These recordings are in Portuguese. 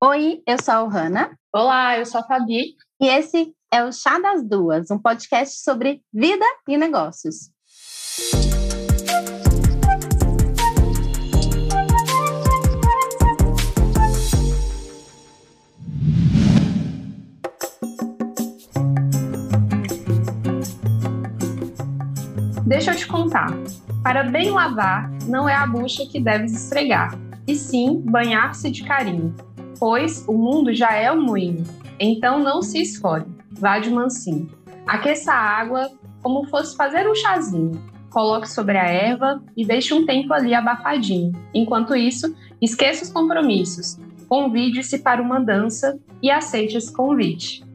Oi, eu sou a Ohana. Olá, eu sou a Fabi. E esse é o Chá das Duas, um podcast sobre vida e negócios. Deixa eu te contar. Para bem lavar, não é a bucha que deves esfregar, e sim banhar-se de carinho, pois o mundo já é um moinho. Então não se escolhe, vá de mansinho. Aqueça a água como fosse fazer um chazinho. Coloque sobre a erva e deixe um tempo ali abafadinho. Enquanto isso, esqueça os compromissos. Convide-se para uma dança e aceite esse convite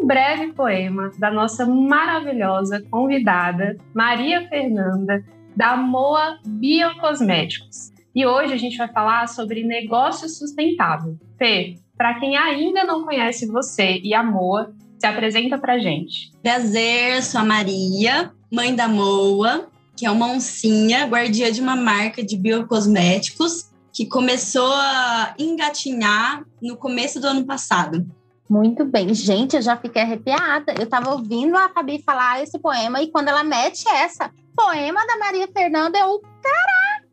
um breve poema da nossa maravilhosa convidada, Maria Fernanda, da Moa Biocosméticos. E hoje a gente vai falar sobre negócio sustentável. Fê, para quem ainda não conhece você e a Moa, se apresenta para gente. Prazer, sou a Maria, mãe da Moa, que é uma oncinha, guardia de uma marca de biocosméticos que começou a engatinhar no começo do ano passado. Muito bem. Gente, eu já fiquei arrepiada. Eu estava ouvindo a Fabi falar esse poema e quando ela mete essa, poema da Maria Fernanda, eu,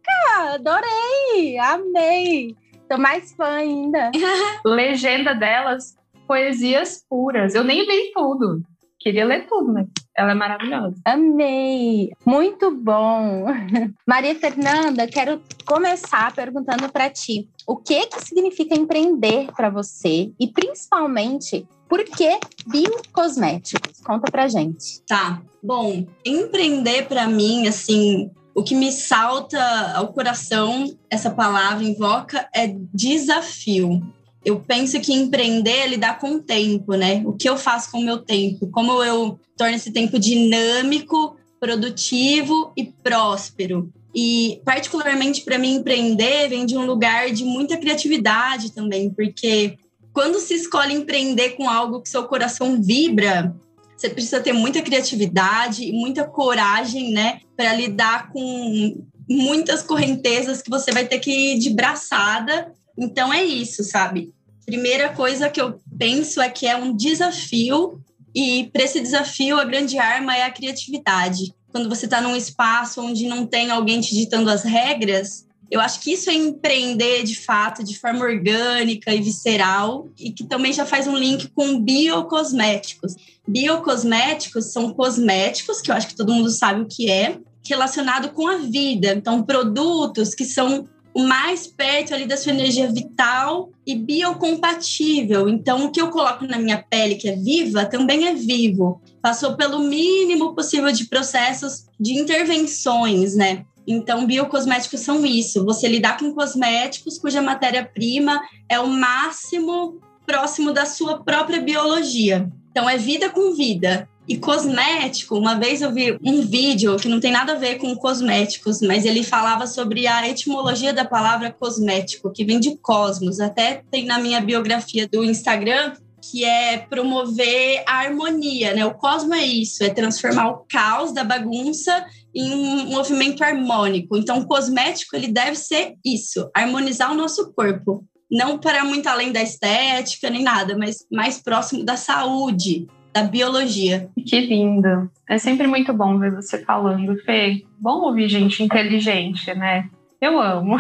caraca, adorei, amei. Tô mais fã ainda. Legenda delas, poesias puras. Eu nem li tudo. Queria ler tudo, mas ela é maravilhosa. Amei! Muito bom! Maria Fernanda, quero começar perguntando para ti o que que significa empreender para você e principalmente por que biocosméticos? Conta pra gente. Tá. Bom, empreender para mim, assim, o que me salta ao coração, essa palavra invoca, é desafio. Eu penso que empreender é lidar com o tempo, né? O que eu faço com o meu tempo? Como eu torno esse tempo dinâmico, produtivo e próspero? E, particularmente para mim, empreender vem de um lugar de muita criatividade também, porque quando se escolhe empreender com algo que seu coração vibra, você precisa ter muita criatividade e muita coragem, né, para lidar com muitas correntezas que você vai ter que ir de braçada. Então é isso, sabe? Primeira coisa que eu penso é que é um desafio e para esse desafio a grande arma é a criatividade quando você está num espaço onde não tem alguém te ditando as regras, eu acho que isso é empreender de fato, de forma orgânica e visceral, e que também já faz um link com biocosméticos. Biocosméticos são cosméticos, que eu acho que todo mundo sabe o que é, relacionado com a vida. Então, produtos que são o mais perto ali da sua energia vital e biocompatível. Então, o que eu coloco na minha pele, que é viva, também é vivo. Passou pelo mínimo possível de processos de intervenções, né? Então, biocosméticos são isso: você lidar com cosméticos cuja matéria-prima é o máximo próximo da sua própria biologia. Então, é vida com vida. E cosmético, uma vez eu vi um vídeo que não tem nada a ver com cosméticos, mas ele falava sobre a etimologia da palavra cosmético, que vem de cosmos. Até tem na minha biografia do Instagram, que é promover a harmonia, né? O cosmo é isso, é transformar o caos da bagunça em um movimento harmônico. Então, o cosmético ele deve ser isso, harmonizar o nosso corpo, não para muito além da estética nem nada, mas mais próximo da saúde, da biologia. Que lindo. É sempre muito bom ver você falando, Fê. Bom ouvir gente inteligente, né? Eu amo.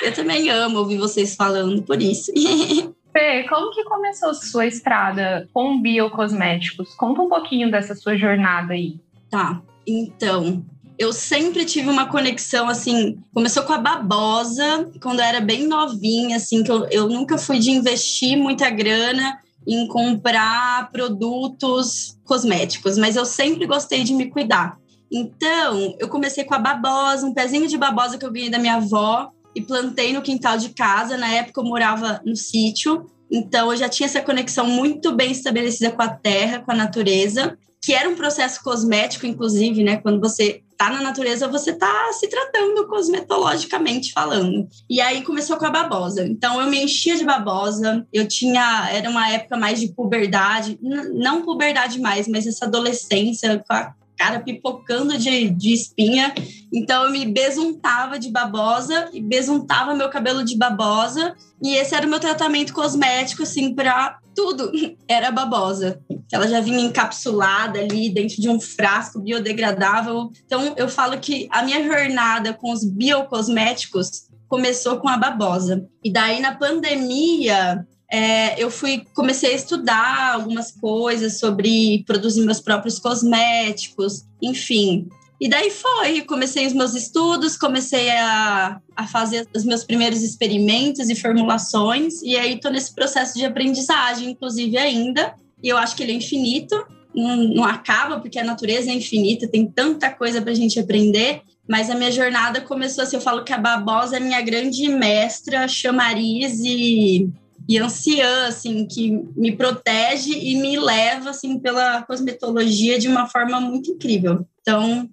Eu também amo ouvir vocês falando, por isso. Fê, como que começou sua estrada com biocosméticos? Conta um pouquinho dessa sua jornada aí. Tá, então, eu sempre tive uma conexão, assim, começou com a babosa, quando eu era bem novinha, assim, que eu, eu nunca fui de investir muita grana em comprar produtos cosméticos, mas eu sempre gostei de me cuidar. Então, eu comecei com a babosa, um pezinho de babosa que eu ganhei da minha avó e plantei no quintal de casa. Na época eu morava no sítio, então eu já tinha essa conexão muito bem estabelecida com a terra, com a natureza, que era um processo cosmético, inclusive, né? Quando você tá na natureza, você tá se tratando cosmetologicamente falando. E aí começou com a babosa. Então eu me enchia de babosa, eu tinha, era uma época mais de puberdade, não puberdade mais, mas essa adolescência, cara pipocando de, de espinha. Então eu me besuntava de babosa e besuntava meu cabelo de babosa. E esse era o meu tratamento cosmético, assim, para tudo. Era babosa. Ela já vinha encapsulada ali dentro de um frasco biodegradável. Então eu falo que a minha jornada com os biocosméticos começou com a babosa. E daí na pandemia é, eu fui comecei a estudar algumas coisas sobre produzir meus próprios cosméticos, enfim. E daí foi, comecei os meus estudos, comecei a, a fazer os meus primeiros experimentos e formulações, e aí estou nesse processo de aprendizagem, inclusive ainda, e eu acho que ele é infinito, não, não acaba, porque a natureza é infinita, tem tanta coisa para a gente aprender, mas a minha jornada começou assim, eu falo que a babosa é minha grande mestra, chamariz e e anciã, assim, que me protege e me leva, assim, pela cosmetologia de uma forma muito incrível. Então,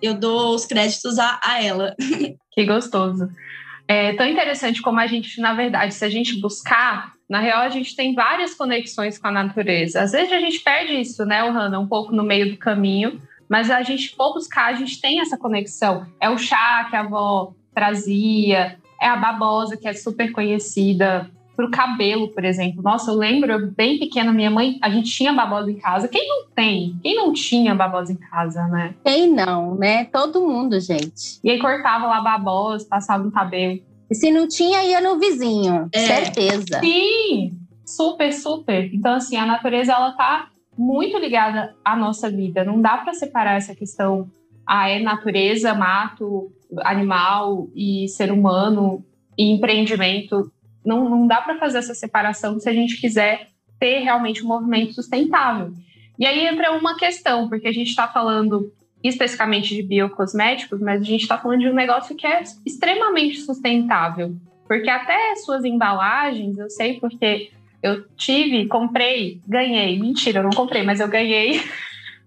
eu dou os créditos a, a ela. Que gostoso. É tão interessante como a gente, na verdade, se a gente buscar, na real, a gente tem várias conexões com a natureza. Às vezes a gente perde isso, né, Hanna, um pouco no meio do caminho, mas a gente for buscar, a gente tem essa conexão. É o chá que a avó trazia, é a babosa, que é super conhecida pro cabelo, por exemplo. Nossa, eu lembro, bem pequena, minha mãe, a gente tinha babosa em casa. Quem não tem? Quem não tinha babosa em casa, né? Quem não, né? Todo mundo, gente. E aí cortava lá babosa, passava no cabelo. E se não tinha, ia no vizinho. É. Certeza. Sim, super, super. Então, assim, a natureza, ela tá muito ligada à nossa vida. Não dá para separar essa questão, ah, é natureza, mato, animal e ser humano e empreendimento não, não dá para fazer essa separação se a gente quiser ter realmente um movimento sustentável. E aí entra uma questão, porque a gente está falando especificamente de biocosméticos, mas a gente está falando de um negócio que é extremamente sustentável. Porque até suas embalagens, eu sei porque eu tive, comprei, ganhei. Mentira, eu não comprei, mas eu ganhei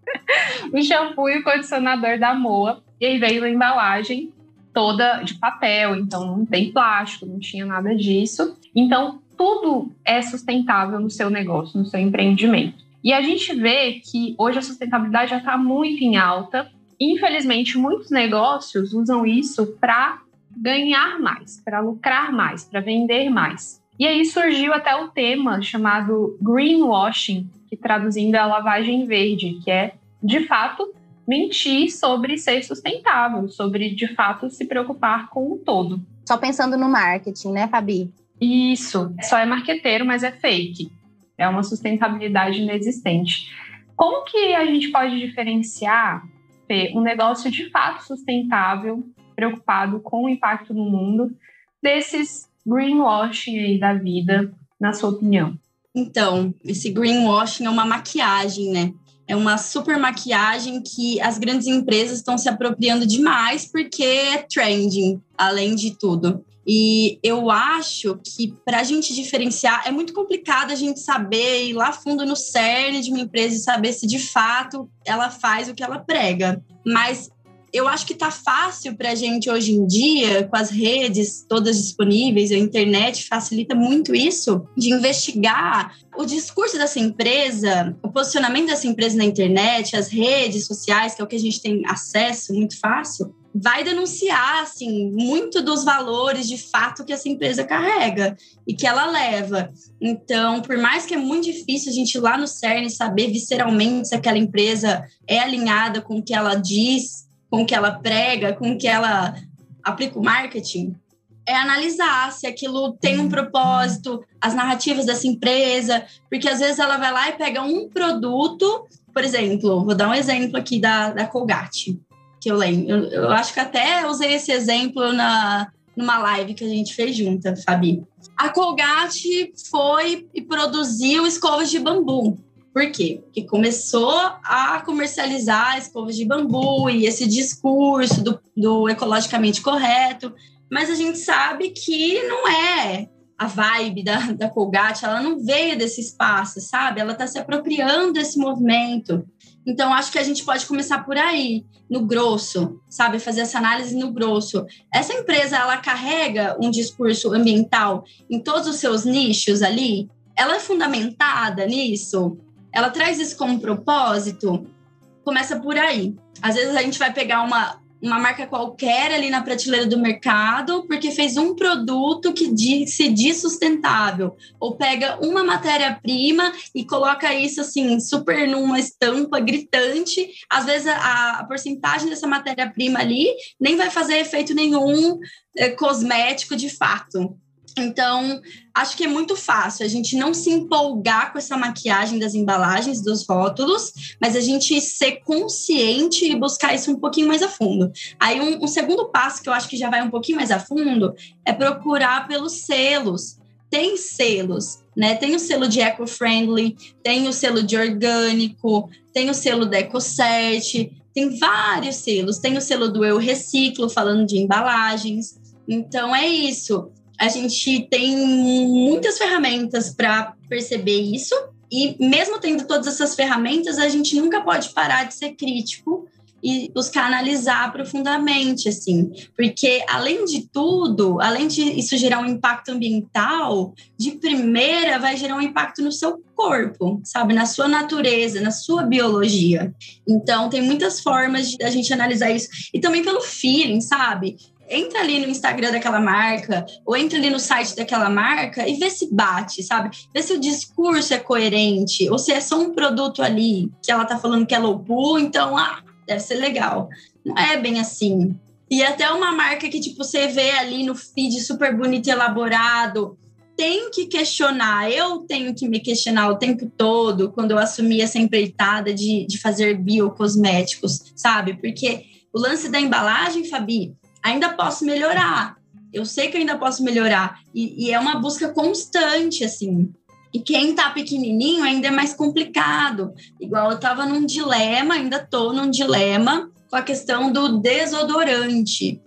o shampoo e o condicionador da Moa. E aí veio a embalagem toda de papel, então não tem plástico, não tinha nada disso. Então, tudo é sustentável no seu negócio, no seu empreendimento. E a gente vê que hoje a sustentabilidade já está muito em alta. Infelizmente, muitos negócios usam isso para ganhar mais, para lucrar mais, para vender mais. E aí surgiu até o tema chamado greenwashing, que traduzindo é a lavagem verde, que é de fato mentir sobre ser sustentável, sobre de fato se preocupar com o todo. Só pensando no marketing, né, Fabi? Isso, só é marqueteiro, mas é fake. É uma sustentabilidade inexistente. Como que a gente pode diferenciar Fê, um negócio de fato sustentável, preocupado com o impacto no mundo, desses greenwashing aí da vida, na sua opinião? Então, esse greenwashing é uma maquiagem, né? É uma super maquiagem que as grandes empresas estão se apropriando demais porque é trending, além de tudo. E eu acho que para a gente diferenciar é muito complicado a gente saber ir lá fundo no cerne de uma empresa e saber se de fato ela faz o que ela prega. Mas eu acho que está fácil para a gente hoje em dia, com as redes todas disponíveis, a internet facilita muito isso, de investigar o discurso dessa empresa, o posicionamento dessa empresa na internet, as redes sociais, que é o que a gente tem acesso muito fácil, vai denunciar assim muito dos valores de fato que essa empresa carrega e que ela leva. Então, por mais que é muito difícil a gente ir lá no CERN saber visceralmente se aquela empresa é alinhada com o que ela diz, com o que ela prega, com o que ela aplica o marketing, é analisar se aquilo tem um propósito, as narrativas dessa empresa, porque às vezes ela vai lá e pega um produto, por exemplo, vou dar um exemplo aqui da, da Colgate, que eu lembro. Eu, eu acho que até usei esse exemplo na, numa live que a gente fez junta, Fabi. A Colgate foi e produziu escovas de bambu. Por quê? Porque começou a comercializar escovas de bambu e esse discurso do, do ecologicamente correto, mas a gente sabe que não é a vibe da, da Colgate, ela não veio desse espaço, sabe? Ela está se apropriando desse movimento. Então, acho que a gente pode começar por aí, no grosso, sabe? Fazer essa análise no grosso. Essa empresa, ela carrega um discurso ambiental em todos os seus nichos ali? Ela é fundamentada nisso? Ela traz isso como propósito? começa por aí. Às vezes a gente vai pegar uma, uma marca qualquer ali na prateleira do mercado porque fez um produto que se diz sustentável ou pega uma matéria-prima e coloca isso assim super numa estampa gritante às vezes a, a porcentagem dessa matéria-prima ali nem vai fazer efeito nenhum é, cosmético de fato então, acho que é muito fácil a gente não se empolgar com essa maquiagem das embalagens, dos rótulos, mas a gente ser consciente e buscar isso um pouquinho mais a fundo. Aí, um, um segundo passo que eu acho que já vai um pouquinho mais a fundo é procurar pelos selos. Tem selos, né? Tem o selo de eco-friendly, tem o selo de orgânico, tem o selo da EcoCert, tem vários selos. Tem o selo do Eu Reciclo, falando de embalagens. Então, é isso a gente tem muitas ferramentas para perceber isso, e mesmo tendo todas essas ferramentas, a gente nunca pode parar de ser crítico e buscar analisar profundamente, assim, porque além de tudo, além de isso gerar um impacto ambiental, de primeira vai gerar um impacto no seu corpo, sabe, na sua natureza, na sua biologia. Então, tem muitas formas de a gente analisar isso e também pelo feeling, sabe? Entra ali no Instagram daquela marca, ou entra ali no site daquela marca e vê se bate, sabe? Vê se o discurso é coerente, ou se é só um produto ali que ela tá falando que é low pool, então, ah, deve ser legal. Não é bem assim. E até uma marca que, tipo, você vê ali no feed super bonito e elaborado, tem que questionar, eu tenho que me questionar o tempo todo quando eu assumi essa empreitada de, de fazer biocosméticos, sabe? Porque o lance da embalagem, Fabi, ainda posso melhorar. Eu sei que ainda posso melhorar. E, e é uma busca constante, assim. E quem tá pequenininho ainda é mais complicado. Igual eu tava num dilema, ainda tô num dilema com a questão do desodorante.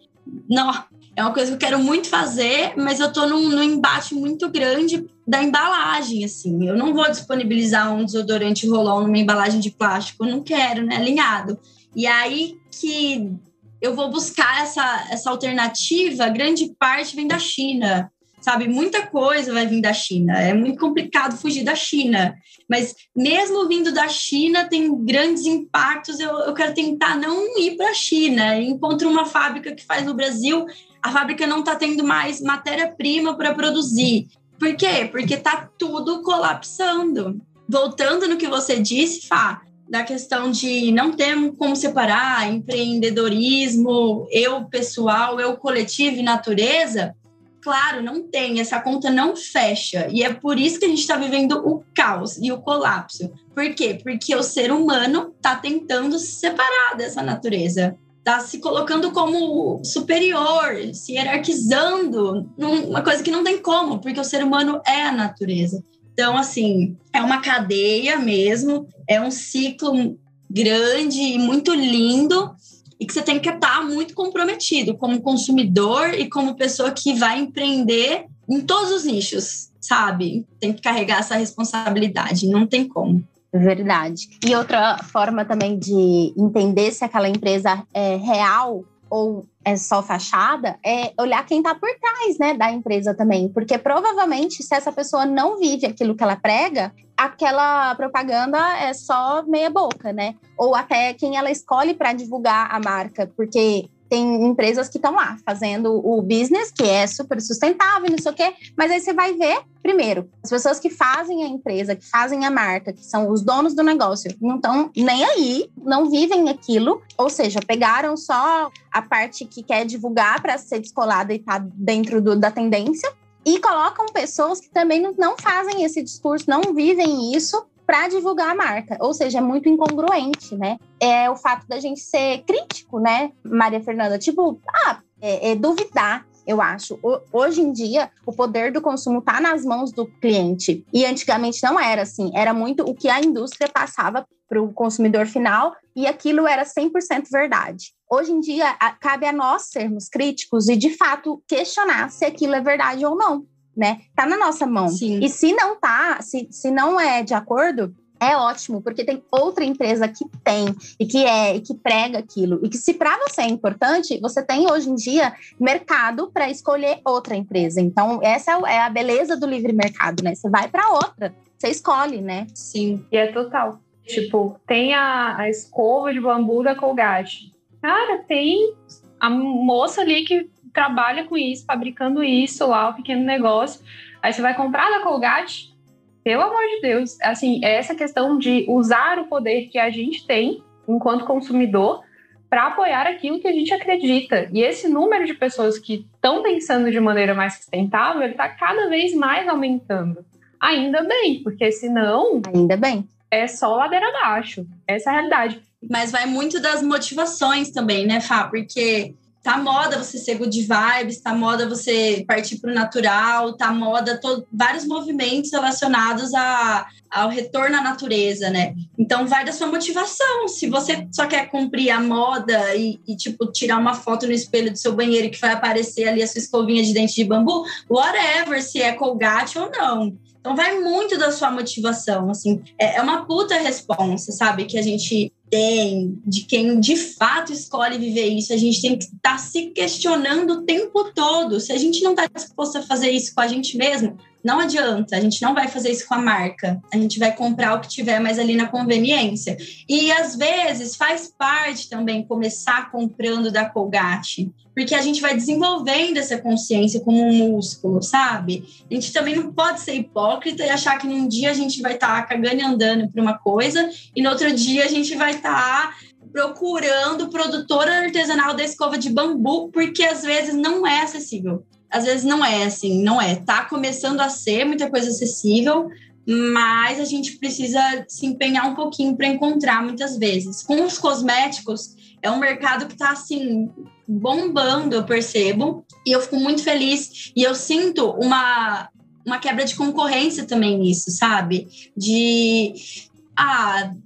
Não, é uma coisa que eu quero muito fazer, mas eu tô num, num embate muito grande da embalagem, assim. Eu não vou disponibilizar um desodorante rolão numa embalagem de plástico, eu não quero, né, alinhado. E aí que eu vou buscar essa, essa alternativa, grande parte vem da China, sabe? Muita coisa vai vir da China. É muito complicado fugir da China. Mas mesmo vindo da China, tem grandes impactos. Eu, eu quero tentar não ir para a China. Encontro uma fábrica que faz no Brasil, a fábrica não está tendo mais matéria-prima para produzir. Por quê? Porque está tudo colapsando. Voltando no que você disse, Fá, da questão de não ter como separar empreendedorismo, eu pessoal, eu coletivo e natureza, claro, não tem, essa conta não fecha. E é por isso que a gente está vivendo o caos e o colapso. Por quê? Porque o ser humano está tentando se separar dessa natureza. Está se colocando como superior, se hierarquizando, uma coisa que não tem como, porque o ser humano é a natureza. Então, assim, é uma cadeia mesmo, é um ciclo grande e muito lindo e que você tem que estar muito comprometido como consumidor e como pessoa que vai empreender em todos os nichos, sabe? Tem que carregar essa responsabilidade, não tem como. Verdade. E outra forma também de entender se aquela empresa é real ou é só fachada, é olhar quem está por trás, né, da empresa também, porque provavelmente se essa pessoa não vive aquilo que ela prega, aquela propaganda é só meia boca, né? Ou até quem ela escolhe para divulgar a marca, porque tem empresas que estão lá fazendo o business, que é super sustentável, não sei o quê, mas aí você vai ver, primeiro, as pessoas que fazem a empresa, que fazem a marca, que são os donos do negócio, não estão nem aí, não vivem aquilo, ou seja, pegaram só a parte que quer divulgar para ser descolada e tá dentro do, da tendência, e colocam pessoas que também não fazem esse discurso, não vivem isso, para divulgar a marca. Ou seja, é muito incongruente, né? É o fato da gente ser crítico, né, Maria Fernanda? Tipo, ah, é, é duvidar eu acho. Hoje em dia, o poder do consumo está nas mãos do cliente. E antigamente não era assim. Era muito o que a indústria passava para o consumidor final e aquilo era 100% verdade. Hoje em dia, cabe a nós sermos críticos e, de fato, questionar se aquilo é verdade ou não né? Tá na nossa mão. Sim. E se não tá, se, se não é de acordo, é ótimo, porque tem outra empresa que tem e que é e que prega aquilo. E que se para você é importante, você tem hoje em dia mercado para escolher outra empresa. Então, essa é a beleza do livre mercado, né? Você vai para outra, você escolhe, né? Sim, e é total. Tipo, tem a, a escova de bambu da Colgate. Cara, tem a moça ali que trabalha com isso, fabricando isso lá, o pequeno negócio. Aí você vai comprar da Colgate, pelo amor de Deus. Assim, é essa questão de usar o poder que a gente tem enquanto consumidor para apoiar aquilo que a gente acredita. E esse número de pessoas que estão pensando de maneira mais sustentável, ele está cada vez mais aumentando. Ainda bem, porque senão. Ainda bem. É só ladeira abaixo. Essa é a realidade. Mas vai muito das motivações também, né, Fá? Porque tá moda você ser good vibes, tá moda você partir para o natural, tá moda todo, vários movimentos relacionados a, ao retorno à natureza, né? Então vai da sua motivação. Se você só quer cumprir a moda e, e, tipo tirar uma foto no espelho do seu banheiro que vai aparecer ali a sua escovinha de dente de bambu, whatever, se é Colgate ou não. Então vai muito da sua motivação, assim. É, é uma puta responsa, sabe? Que a gente tem, de quem de fato escolhe viver isso. A gente tem que estar tá se questionando o tempo todo. Se a gente não está disposto a fazer isso com a gente mesmo, não adianta, a gente não vai fazer isso com a marca. A gente vai comprar o que tiver mais ali na conveniência. E às vezes faz parte também começar comprando da Colgate, porque a gente vai desenvolvendo essa consciência como um músculo, sabe? A gente também não pode ser hipócrita e achar que num dia a gente vai estar tá cagando e andando para uma coisa e no outro dia a gente vai estar tá procurando produtora artesanal da escova de bambu, porque às vezes não é acessível às vezes não é assim, não é. Tá começando a ser muita coisa acessível, mas a gente precisa se empenhar um pouquinho para encontrar muitas vezes. Com os cosméticos, é um mercado que está assim bombando, eu percebo, e eu fico muito feliz e eu sinto uma uma quebra de concorrência também nisso, sabe? De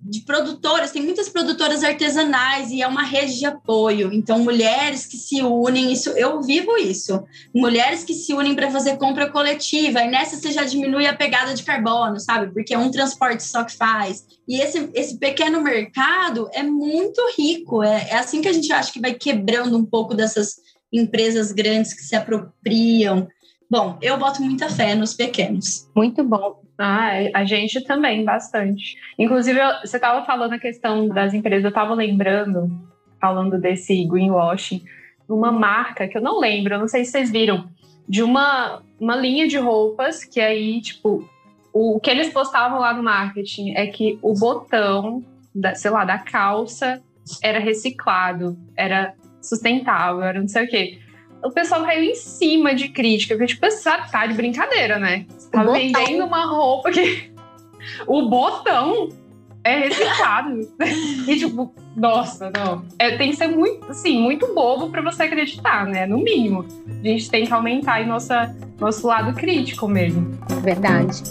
de produtoras, tem muitas produtoras artesanais e é uma rede de apoio. Então, mulheres que se unem, isso eu vivo isso. Mulheres que se unem para fazer compra coletiva, e nessa você já diminui a pegada de carbono, sabe? Porque é um transporte só que faz. E esse, esse pequeno mercado é muito rico. É, é assim que a gente acha que vai quebrando um pouco dessas empresas grandes que se apropriam. Bom, eu boto muita fé nos pequenos. Muito bom. Ah, a gente também, bastante. Inclusive, você estava falando a questão das empresas, eu estava lembrando, falando desse greenwashing, uma marca que eu não lembro, não sei se vocês viram, de uma, uma linha de roupas que aí, tipo, o que eles postavam lá no marketing é que o botão, da, sei lá, da calça era reciclado, era sustentável, era não sei o quê o pessoal caiu em cima de crítica, porque, tipo, você tá de brincadeira, né? Você tá vendendo uma roupa que o botão é reciclado. e, tipo, nossa, não. É, tem que ser muito, assim, muito bobo para você acreditar, né? No mínimo. A gente tem que aumentar aí nossa, nosso lado crítico mesmo. Verdade.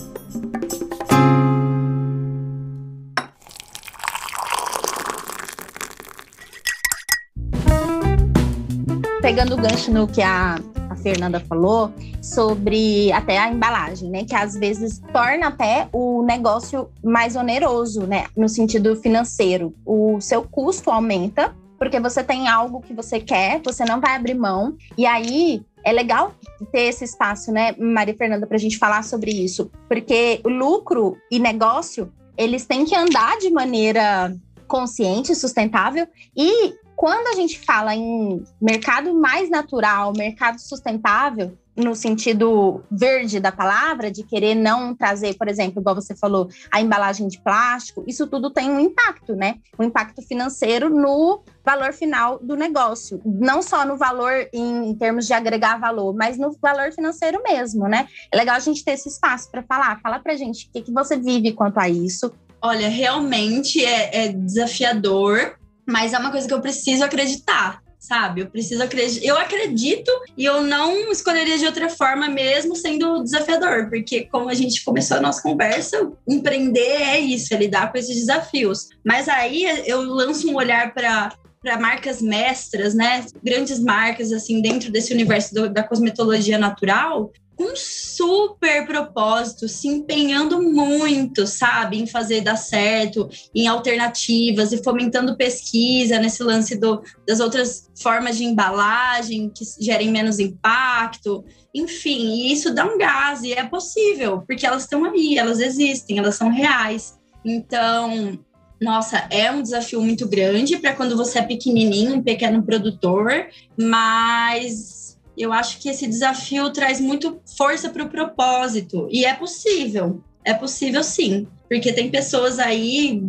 Pegando o gancho no que a, a Fernanda falou sobre até a embalagem, né? Que às vezes torna até o negócio mais oneroso, né? No sentido financeiro. O seu custo aumenta porque você tem algo que você quer, você não vai abrir mão. E aí é legal ter esse espaço, né, Maria Fernanda, para a gente falar sobre isso, porque lucro e negócio eles têm que andar de maneira consciente, sustentável e quando a gente fala em mercado mais natural, mercado sustentável, no sentido verde da palavra, de querer não trazer, por exemplo, igual você falou, a embalagem de plástico, isso tudo tem um impacto, né? Um impacto financeiro no valor final do negócio. Não só no valor em, termos de agregar valor, mas no valor financeiro mesmo, né? É legal a gente ter esse espaço para falar. Fala pra gente o que, que você vive quanto a isso. Olha, realmente é, é desafiador mas é uma coisa que eu preciso acreditar, sabe? Eu preciso acreditar. Eu acredito e eu não escolheria de outra forma, mesmo sendo desafiador, porque, como a gente começou a nossa conversa, empreender é isso, é lidar com esses desafios. Mas aí eu lanço um olhar para para marcas mestras, né? Grandes marcas assim dentro desse universo do, da cosmetologia natural, um super propósito, se empenhando muito, sabe, em fazer dar certo, em alternativas e fomentando pesquisa nesse lance do, das outras formas de embalagem que gerem menos impacto. Enfim, isso dá um gás e é possível, porque elas estão aí, elas existem, elas são reais. Então, Nossa, é um desafio muito grande para quando você é pequenininho, um pequeno produtor, mas eu acho que esse desafio traz muito força para o propósito e é possível. É possível sim, porque tem pessoas aí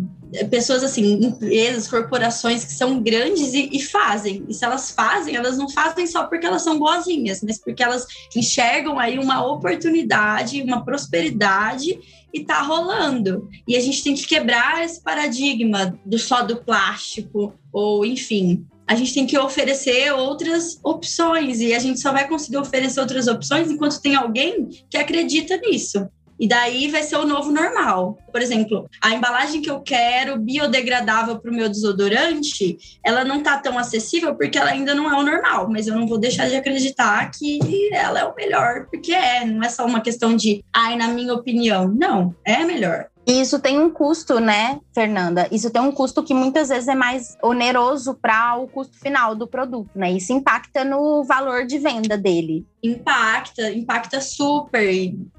pessoas assim, empresas, corporações que são grandes e, e, fazem. E se elas fazem, elas não fazem só porque elas são boazinhas, mas porque elas enxergam aí uma oportunidade, uma prosperidade e tá rolando. E a gente tem que quebrar esse paradigma do só do plástico ou enfim. A gente tem que oferecer outras opções e a gente só vai conseguir oferecer outras opções enquanto tem alguém que acredita nisso. E daí vai ser o novo normal. Por exemplo, a embalagem que eu quero biodegradável para o meu desodorante, ela não tá tão acessível porque ela ainda não é o normal, mas eu não vou deixar de acreditar que ela é o melhor, porque é, não é só uma questão de, ai, na minha opinião. Não, é melhor. E isso tem um custo, né, Fernanda? Isso tem um custo que muitas vezes é mais oneroso para o custo final do produto, né? Isso impacta no valor de venda dele. Impacta, impacta super.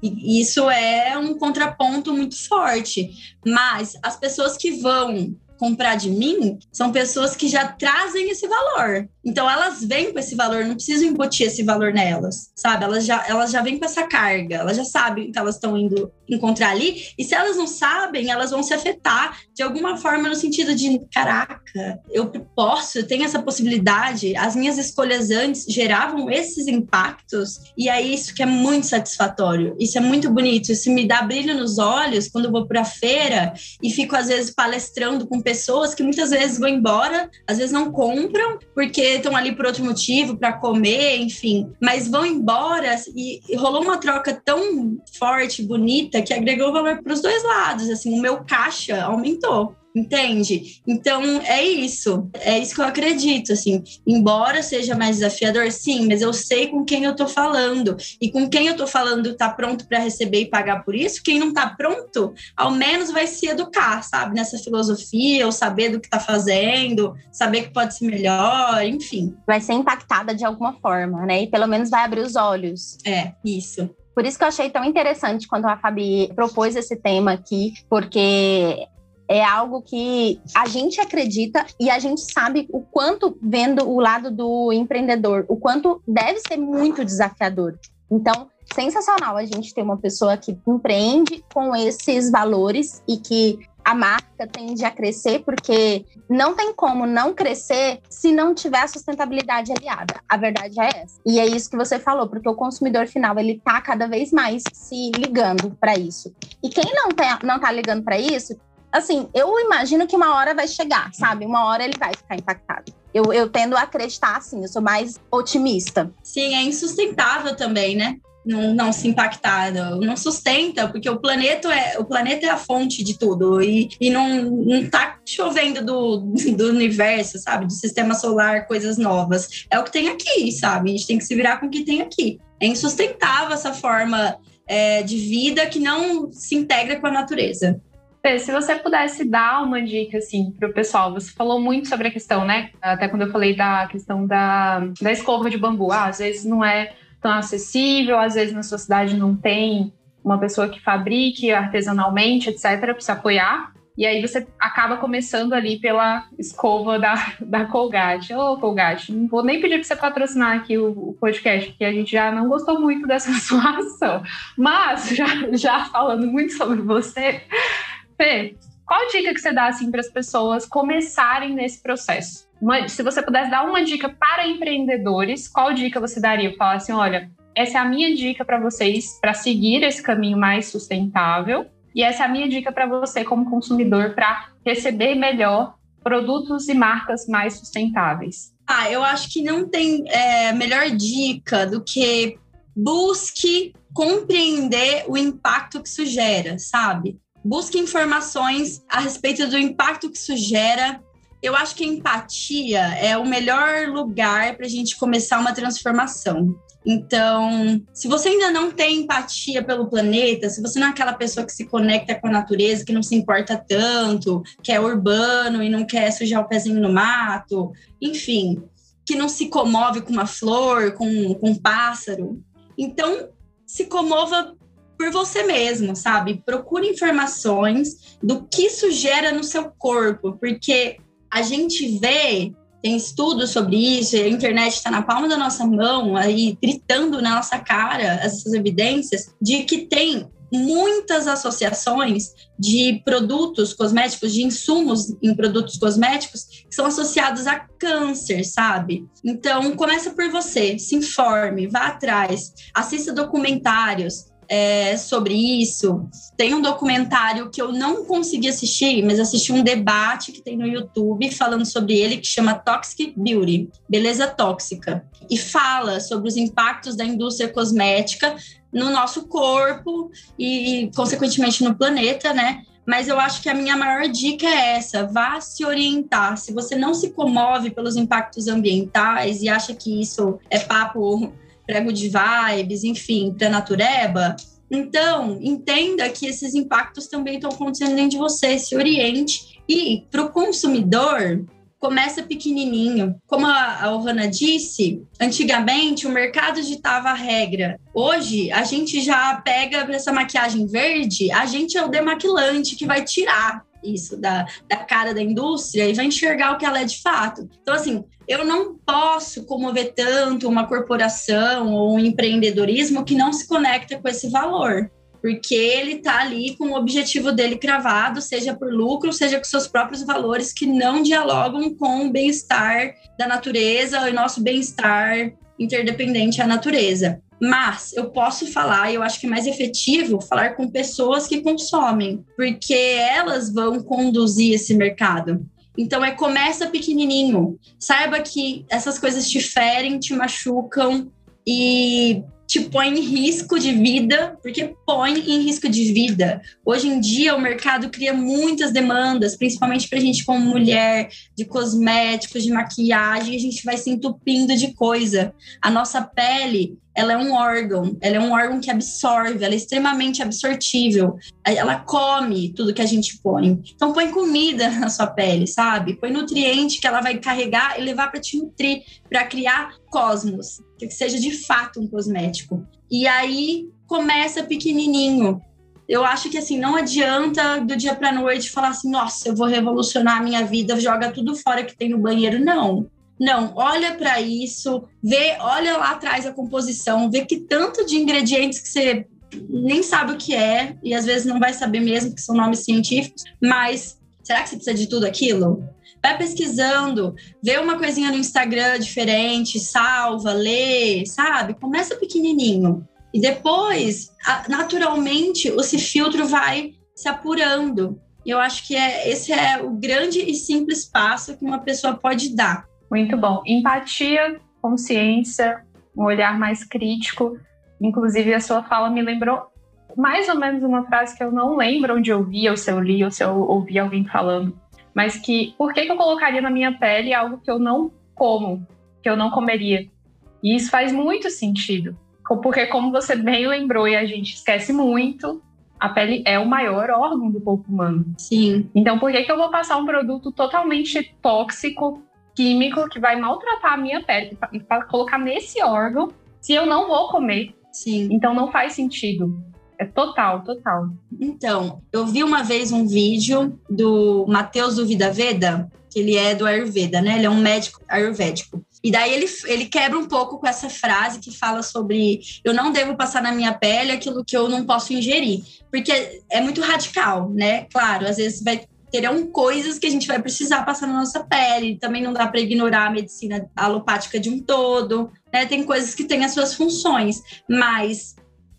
E isso é um contraponto muito forte. Mas as pessoas que vão comprar de mim são pessoas que já trazem esse valor. Então elas vêm com esse valor, não preciso embutir esse valor nelas, sabe? Elas já, elas já vêm com essa carga, elas já sabem que elas estão indo encontrar ali. E se elas não sabem, elas vão se afetar de alguma forma no sentido de, caraca, eu posso, eu tenho essa possibilidade. As minhas escolhas antes geravam esses impactos e é isso que é muito satisfatório. Isso é muito bonito, isso me dá brilho nos olhos quando eu vou para a feira e fico às vezes palestrando com pessoas que muitas vezes vão embora, às vezes não compram porque estão ali por outro motivo, para comer, enfim, mas vão embora e, rolou uma troca tão forte, bonita, que agregou valor para os dois lados. Assim, o meu caixa aumentou. Entende? Então é isso, é isso que eu acredito. Assim, embora seja mais desafiador, sim, mas eu sei com quem eu tô falando e com quem eu tô falando tá pronto para receber e pagar por isso. Quem não tá pronto, ao menos vai se educar, sabe, nessa filosofia, ou saber do que tá fazendo, saber que pode ser melhor, enfim. Vai ser impactada de alguma forma, né? E pelo menos vai abrir os olhos. É, isso. Por isso que eu achei tão interessante quando a Fabi propôs esse tema aqui, porque é algo que a gente acredita e a gente sabe o quanto, vendo o lado do empreendedor, o quanto deve ser muito desafiador. Então, sensacional a gente ter uma pessoa que empreende com esses valores e que a marca tende a crescer, porque não tem como não crescer se não tiver a sustentabilidade aliada. A verdade é essa. E é isso que você falou, porque o consumidor final ele tá cada vez mais se ligando para isso. E quem não tá, não tá ligando para isso, assim, eu imagino que uma hora vai chegar, sabe? Uma hora ele vai ficar impactado. Eu, eu tendo a acreditar assim, eu sou mais otimista. Sim, é insustentável também, né? Não, não se impactar, não sustenta, porque o planeta é, o planeta é a fonte de tudo e, e não, não tá chovendo do, do universo, sabe? Do sistema solar, coisas novas. É o que tem aqui, sabe? A gente tem que se virar com o que tem aqui. É insustentável essa forma é, de vida que não se integra com a natureza. Fê, se você pudesse dar uma dica assim para o pessoal, você falou muito sobre a questão, né? Até quando eu falei da questão da, da escova de bambu, ah, às vezes não é tão acessível, às vezes na sua cidade não tem uma pessoa que fabrique artesanalmente, etc, para se apoiar. E aí você acaba começando ali pela escova da, da Colgate. Ô, Colgate, não vou nem pedir para você patrocinar aqui o, o, podcast, porque a gente já não gostou muito dessa sua ação. Mas, já, já falando muito sobre você, Fê, qual dica que você dá assim para as pessoas começarem nesse processo? Uma, se você pudesse dar uma dica para empreendedores, qual dica você daria? Falar assim, olha, essa é a minha dica para vocês para seguir esse caminho mais sustentável e essa é a minha dica para você como consumidor para receber melhor produtos e marcas mais sustentáveis. Ah, eu acho que não tem é, melhor dica do que busque compreender o impacto que isso gera, sabe? Busque informações a respeito do impacto que isso gera. Eu acho que a empatia é o melhor lugar para a gente começar uma transformação. Então, se você ainda não tem empatia pelo planeta, se você não é aquela pessoa que se conecta com a natureza, que não se importa tanto, que é urbano e não quer sujar o pezinho no mato, enfim, que não se comove com uma flor, com, com um pássaro, então se comova por você mesmo, sabe? Procure informações do que isso gera no seu corpo, porque a gente vê, tem estudos sobre isso, a internet está na palma da nossa mão, aí gritando na nossa cara essas evidências de que tem muitas associações de produtos cosméticos, de insumos em produtos cosméticos, que são associados a câncer, sabe? Então, começa por você, se informe, vá atrás, assista documentários, é, sobre isso. Tem um documentário que eu não consegui assistir, mas assisti um debate que tem no YouTube falando sobre ele, que chama Toxic Beauty Beleza Tóxica e fala sobre os impactos da indústria cosmética no nosso corpo e, consequentemente, no planeta, né? Mas eu acho que a minha maior dica é essa: vá se orientar. Se você não se comove pelos impactos ambientais e acha que isso é papo prego de vibes, enfim, para natureba. Então, entenda que esses impactos também estão acontecendo dentro de você, se oriente. E para o consumidor, começa pequenininho. Como a, Ohana disse, antigamente o mercado ditava a regra. Hoje, a gente já pega essa maquiagem verde, a gente é o demaquilante que vai tirar isso da, da cara da indústria e vai enxergar o que ela é de fato. Então, assim, eu não posso comover tanto uma corporação ou um empreendedorismo que não se conecta com esse valor. Porque ele está ali com o objetivo dele cravado, seja por lucro, seja com seus próprios valores que não dialogam com o bem-estar da natureza e nosso bem-estar interdependente à natureza. Mas eu posso falar, eu acho que é mais efetivo falar com pessoas que consomem, porque elas vão conduzir esse mercado. Então é começa pequenininho. Saiba que essas coisas te ferem, te machucam e te põe em risco de vida, porque põe em risco de vida. Hoje em dia, o mercado cria muitas demandas, principalmente para a gente como mulher, de cosméticos, de maquiagem, a gente vai se entupindo de coisa. A nossa pele, ela é um órgão, ela é um órgão que absorve, ela é extremamente absortível. Ela come tudo que a gente põe. Então põe comida na sua pele, sabe? Põe nutriente que ela vai carregar e levar para te nutrir, para criar cosmos, que seja de fato um cosmético. E aí começa pequenininho. Eu acho que assim, não adianta do dia para noite falar assim, nossa, eu vou revolucionar a minha vida, joga tudo fora que tem no banheiro, não não, olha para isso, vê, olha lá atrás a composição, vê que tanto de ingredientes que você nem sabe o que é, e às vezes não vai saber mesmo que são nomes científicos, mas será que você precisa de tudo aquilo? Vai pesquisando, vê uma coisinha no Instagram diferente, salva, lê, sabe? Começa pequenininho. E depois, naturalmente, esse filtro vai se apurando. Eu acho que é, esse é o grande e simples passo que uma pessoa pode dar. Muito bom. Empatia, consciência, um olhar mais crítico. Inclusive, a sua fala me lembrou mais ou menos uma frase que eu não lembro onde eu vi, ou se eu li, ou se eu ouvi alguém falando. Mas que, por que, que eu colocaria na minha pele algo que eu não como, que eu não comeria? E isso faz muito sentido. Porque, como você bem lembrou e a gente esquece muito, a pele é o maior órgão do corpo humano. Sim. Então, por que, que eu vou passar um produto totalmente tóxico químico que vai maltratar a minha pele para colocar nesse órgão se eu não vou comer. Sim. Então não faz sentido. É total, total. Então, eu vi uma vez um vídeo do Matheus do Vida Veda, que ele é do Ayurveda, né? Ele é um médico ayurvédico. E daí ele, ele quebra um pouco com essa frase que fala sobre eu não devo passar na minha pele aquilo que eu não posso ingerir. Porque é muito radical, né? Claro, às vezes vai terão coisas que a gente vai precisar passar na nossa pele. Também não dá para ignorar a medicina alopática de um todo, né? Tem coisas que têm as suas funções, mas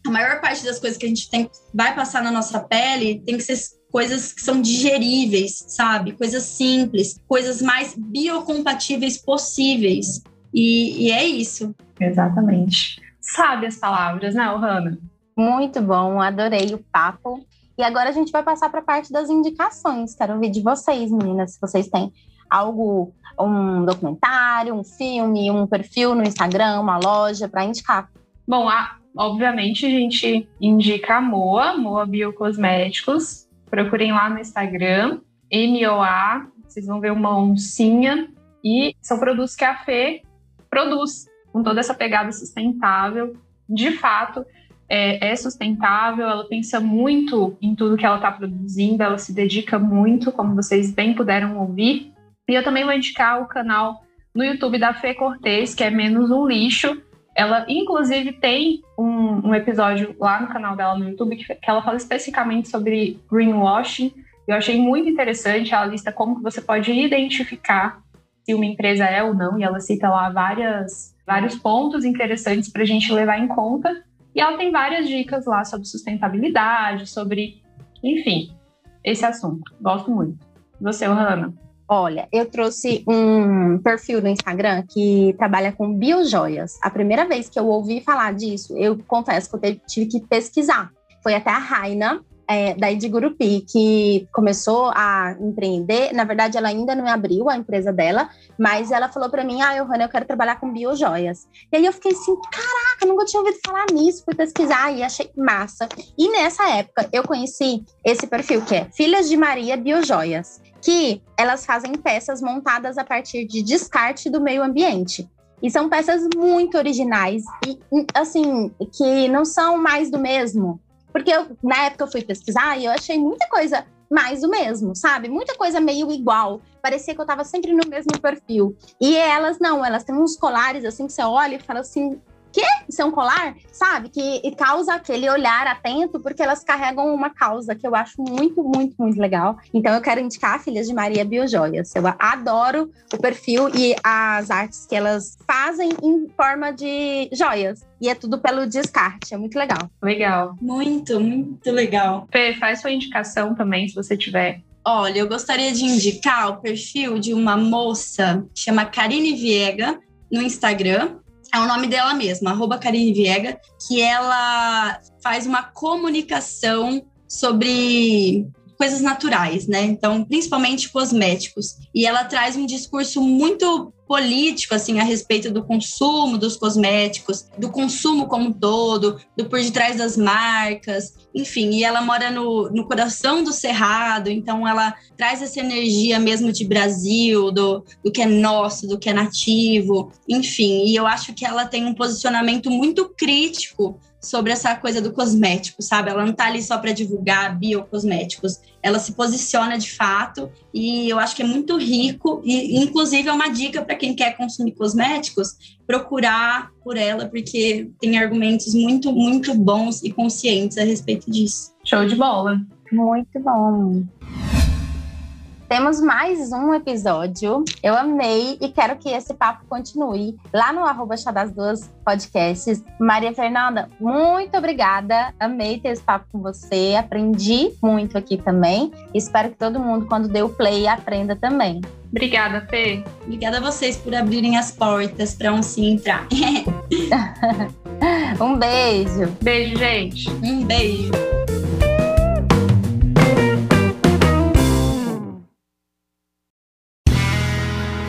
a maior parte das coisas que a gente tem vai passar na nossa pele tem que ser coisas que são digeríveis, sabe? Coisas simples, coisas mais biocompatíveis possíveis. E, e é isso. Exatamente. Sabe as palavras, né, Ohana? Muito bom, adorei o papo. E agora a gente vai passar para a parte das indicações. Quero ouvir de vocês, meninas, se vocês têm algo, um documentário, um filme, um perfil no Instagram, uma loja para indicar. Bom, a, obviamente a gente indica a Moa, Moa Biocosméticos. Procurem lá no Instagram, MOA, vocês vão ver uma oncinha. E são produtos que a Fê produz, com toda essa pegada sustentável. De fato, é, é sustentável, ela pensa muito em tudo que ela está produzindo, ela se dedica muito, como vocês bem puderam ouvir. E eu também vou indicar o canal no YouTube da Fê Cortez, que é Menos um Lixo. Ela, inclusive, tem um, um episódio lá no canal dela no YouTube que, que ela fala especificamente sobre greenwashing. Eu achei muito interessante, ela lista como que você pode identificar se uma empresa é ou não, e ela cita lá várias, vários pontos interessantes para a gente levar em conta. E ela tem várias dicas lá sobre sustentabilidade, sobre, enfim, esse assunto. Gosto muito. Você, Hanna? Olha, eu trouxe um perfil no Instagram que trabalha com biojoias. A primeira vez que eu ouvi falar disso, eu confesso que eu tive que pesquisar. Foi até a Raina, é, da Edigurupi, que começou a empreender. Na verdade, ela ainda não abriu a empresa dela, mas ela falou para mim: Ah, Johanna, eu quero trabalhar com biojoias. E aí eu fiquei assim: caraca, nunca tinha ouvido falar nisso, fui pesquisar e achei massa. E nessa época eu conheci esse perfil que é Filhas de Maria Biojoias, que elas fazem peças montadas a partir de descarte do meio ambiente. E são peças muito originais e, assim, que não são mais do mesmo. Porque eu, na época eu fui pesquisar e eu achei muita coisa mais do mesmo, sabe? Muita coisa meio igual. Parecia que eu tava sempre no mesmo perfil. E elas não, elas têm uns colares assim que você olha e fala assim: quê? Isso é um colar? Sabe? Que causa aquele olhar atento, porque elas carregam uma causa que eu acho muito, muito, muito legal. Então eu quero indicar Filhas de Maria Biojoias. Eu adoro o perfil e as artes que elas fazem em forma de joias. E é tudo pelo descarte, é muito legal. Legal. Muito, muito legal. Fê, faz sua indicação também, se você tiver. Olha, eu gostaria de indicar o perfil de uma moça que chama Karine Viega no Instagram é o nome dela mesma, arroba Karine Viega, que ela faz uma comunicação sobre coisas naturais, né? Então, principalmente cosméticos. E ela traz um discurso muito político, assim, a respeito do consumo dos cosméticos, do consumo como um todo, do por detrás das marcas, enfim. E ela mora no, no coração do Cerrado, então ela traz essa energia mesmo de Brasil, do, do que é nosso, do que é nativo, enfim. E eu acho que ela tem um posicionamento muito crítico sobre essa coisa do cosmético, sabe? Ela não tá ali só para divulgar biocosméticos. Ela se posiciona de fato e eu acho que é muito rico e inclusive é uma dica para quem quer consumir cosméticos, procurar por ela porque tem argumentos muito muito bons e conscientes a respeito disso. Show de bola. Muito bom. Temos mais um episódio. Eu amei e quero que esse papo continue lá no arroba Chá das Duas Podcasts. Maria Fernanda, muito obrigada. Amei ter esse papo com você. Aprendi muito aqui também. Espero que todo mundo, quando dê o play, aprenda também. Obrigada, Fê. Obrigada a vocês por abrirem as portas para um sim entrar. um beijo. Beijo, gente. Um beijo.